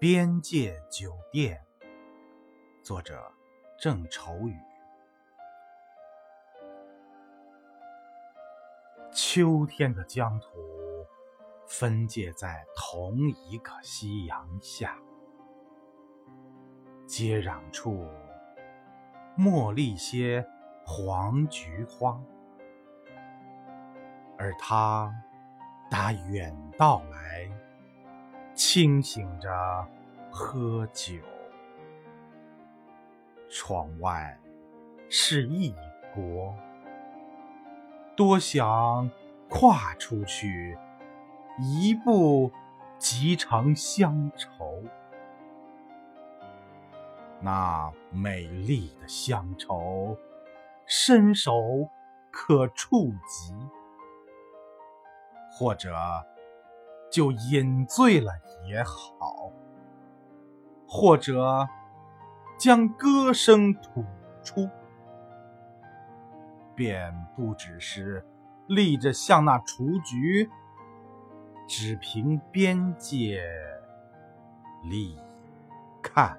边界酒店，作者郑愁予。秋天的疆土分界在同一个夕阳下，接壤处茉莉些黄菊花，而他打远道来。清醒着喝酒，窗外是异国，多想跨出去，一步即成乡愁。那美丽的乡愁，伸手可触及，或者。就饮醉了也好，或者将歌声吐出，便不只是立着像那雏菊，只凭边界立看。